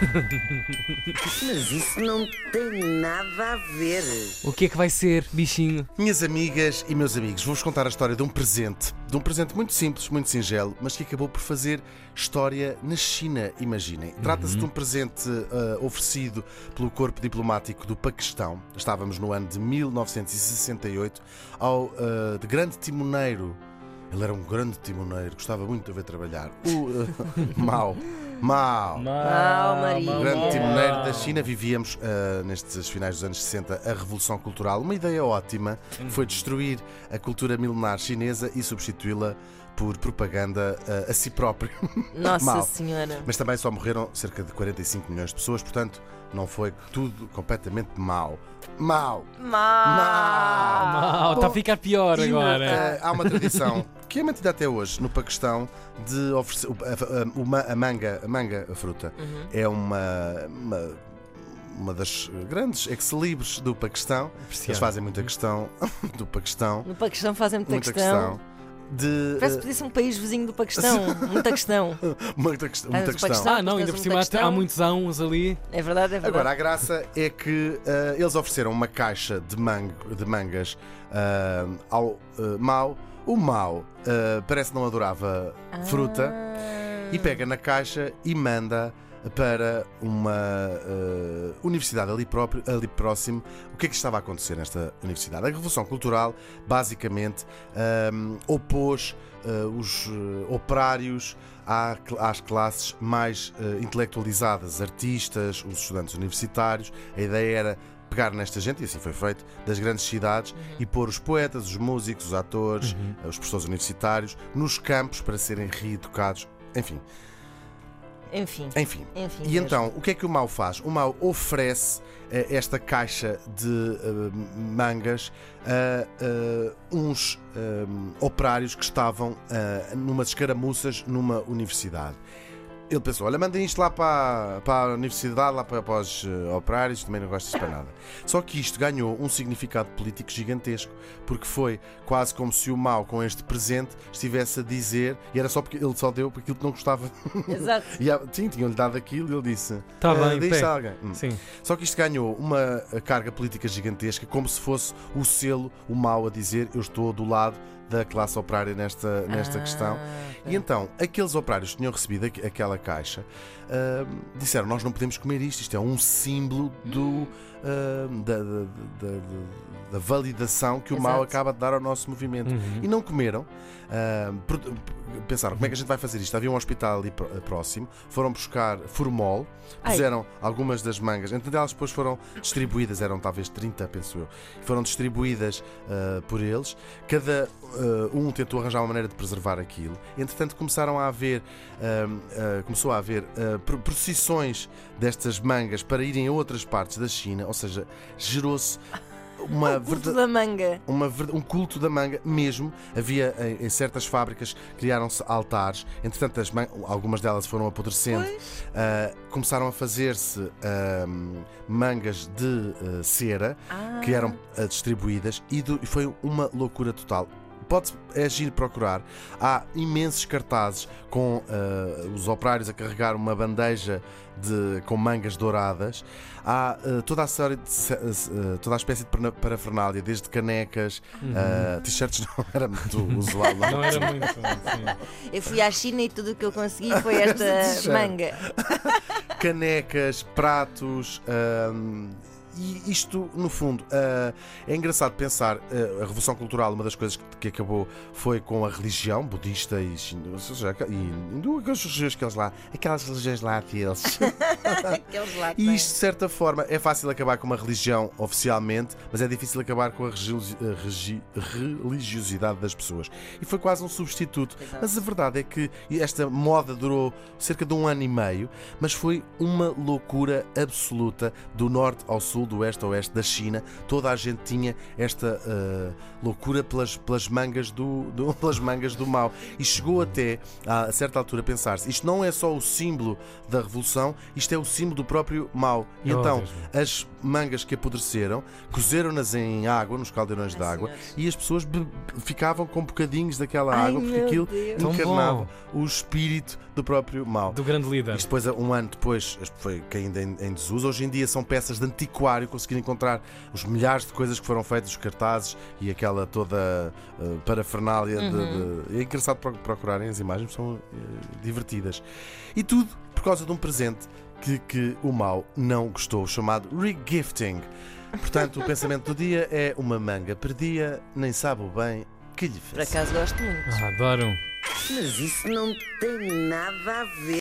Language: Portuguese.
Mas isso não tem nada a ver. O que é que vai ser, bichinho? Minhas amigas e meus amigos, vou-vos contar a história de um presente. De um presente muito simples, muito singelo, mas que acabou por fazer história na China, imaginem. Trata-se de um presente uh, oferecido pelo corpo diplomático do Paquistão. Estávamos no ano de 1968, ao uh, de grande timoneiro. Ele era um grande timoneiro, gostava muito de ver trabalhar. O uh, Mao. Mao. Mau, Maria. Grande timoneiro da China, vivíamos uh, nestes finais dos anos 60 a Revolução Cultural. Uma ideia ótima foi destruir a cultura milenar chinesa e substituí-la por propaganda uh, a si próprio. Nossa Mau. Senhora. Mas também só morreram cerca de 45 milhões de pessoas, portanto, não foi tudo completamente mau. Mau! Mau. Ah, está a ficar pior E, agora. eh, há uma tradição que é mantida até hoje no Paquistão de oferecer a, a- uma- a manga, a manga, a fruta, Uhum. é uma, uma, uma das grandes ex-libres do Paquistão. Eles fazem muita questão do Paquistão. No Paquistão fazem muita, Muita questão. questão. De, Parece que eh, podia ser um país vizinho do Paquistão. muita questão. muita, quest- Ah, muita questão. Paquistão- Ah, não, ainda por cima há- muitos anos ali. É verdade, é verdade. Agora, a graça é que eh, eles ofereceram uma caixa de, mang- de mangas ah, ao eh, Mao. O Mao eh, parece que não adorava fruta Ah. e pega na caixa e manda para uma eh, universidade ali, próprio, ali próximo. O que é que estava a acontecer nesta universidade? A Revolução Cultural, basicamente, ahm, opôs eh, os eh, operários à às classes mais eh, intelectualizadas, artistas, os estudantes universitários. A ideia era pegar nesta gente, e assim foi feito, das grandes cidades e pôr os poetas, os músicos, os atores, eh, os professores universitários nos campos para serem reeducados. Enfim, Enfim. enfim. Enfim. E mesmo. então, o que é que o Mau faz? O Mau oferece eh, esta caixa de eh, mangas a eh, uns eh, operários que estavam numas escaramuças numa universidade. Ele pensou: olha, mandem isto lá para, para a universidade, lá para, para os eh, operários, também não gosto para nada. Só que isto ganhou um significado político gigantesco, porque foi quase como se o Mau, com este presente, estivesse a dizer, e era só porque ele só deu porque aquilo que não gostava Exato. e há- sim, tinham-lhe dado aquilo e ele disse: Tá "Ah, bem, deixa pé." alguém. Hum. Sim. Só que isto ganhou uma carga política gigantesca, como se fosse o selo, o mal a dizer: Eu estou do lado da classe operária nesta, nesta Ah, questão. E então, aqueles operários que tinham recebido aqu- aquela caixa ah, disseram: Nós não podemos comer isto, isto é um símbolo do, ah, da, da- da- da- da validação que o mal Exato. acaba de dar ao nosso movimento. Uhum. E não comeram. Por- pensaram: como é que a gente vai fazer isto? Havia um hospital ali pró- próximo, foram buscar formol, Ai. puseram algumas das mangas, entre elas depois foram distribuídas, eram talvez 30, penso eu, foram distribuídas por eles. Cada ah, um tentou arranjar uma maneira de preservar aquilo. Entretanto, começaram a haver, ah, ah, começou a haver pro- procissões destas mangas para irem a outras partes da China, ou seja, gerou-se uma O culto da manga. uma um culto da manga mesmo. Havia em, em certas fábricas criaram-se altares. Entretanto, as algumas delas foram apodrecendo. Ah, começaram a fazer-se ahm, mangas de ah, cera Ah. que eram distribuídas e, do- e foi uma loucura total. Pode agir procurar. Há imensos cartazes com ah, os operários a carregar uma bandeja de, com mangas douradas. Há ah, toda a série de, ah, toda a espécie de parafernália, desde canecas, ah, t-shirts não era muito usual. Uhum. Não era muito. Sim. Eu fui à China e tudo o que eu consegui foi esta manga. canecas, pratos. ahm, e isto, no fundo, ah, é engraçado pensar. ah, a Revolução Cultural, uma das coisas que, acabou foi com a religião budista e, e hindu, aquelas religiões que eles lá, aquelas religiões lá deles. E isto, de certa forma, é fácil acabar com uma religião oficialmente, mas é difícil acabar com a religiosidade das pessoas. E foi quase um substituto. Mas a verdade é que esta moda durou cerca de um ano e meio, mas foi uma loucura absoluta do norte ao sul, do oeste a oeste da China, toda a gente tinha esta uh, loucura pelas, pelas, mangas do, do, pelas mangas do mal. E chegou até, a certa altura, a pensar-se: isto não é só o símbolo da revolução, isto é o símbolo do próprio mal. E Oh, então, Deus as mangas que apodreceram, cozeram-nas em água, nos caldeirões de Ai, água, senhores. e as pessoas ficavam com bocadinhos daquela Ai, água, porque aquilo Deus. Encarnava o espírito do próprio mal. Do grande líder. Isto depois, um ano depois, foi caindo em, em desuso. Hoje em dia são peças de antiquário, conseguir encontrar os milhares de coisas que foram feitas, os cartazes e aquela toda uh, parafernália. de- Uhum. de- é engraçado pro- procurarem as imagens, são eh, divertidas. E tudo por causa de um presente que, que o mal não gostou, chamado regifting. Portanto, o pensamento do dia é uma manga perdia, nem sabe o bem que lhe Por fez. acaso gosto muito. Ah, adoro. Mas isso não tem nada a ver.